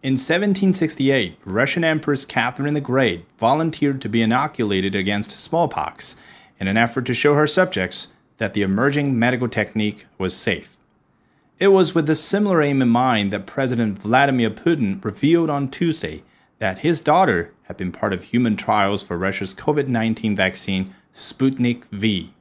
In 1768, Russian Empress Catherine the Great volunteered to be inoculated against smallpox in an effort to show her subjects that the emerging medical technique was safe. It was with a similar aim in mind that President Vladimir Putin revealed on Tuesday that his daughter had been part of human trials for Russia's COVID 19 vaccine Sputnik V.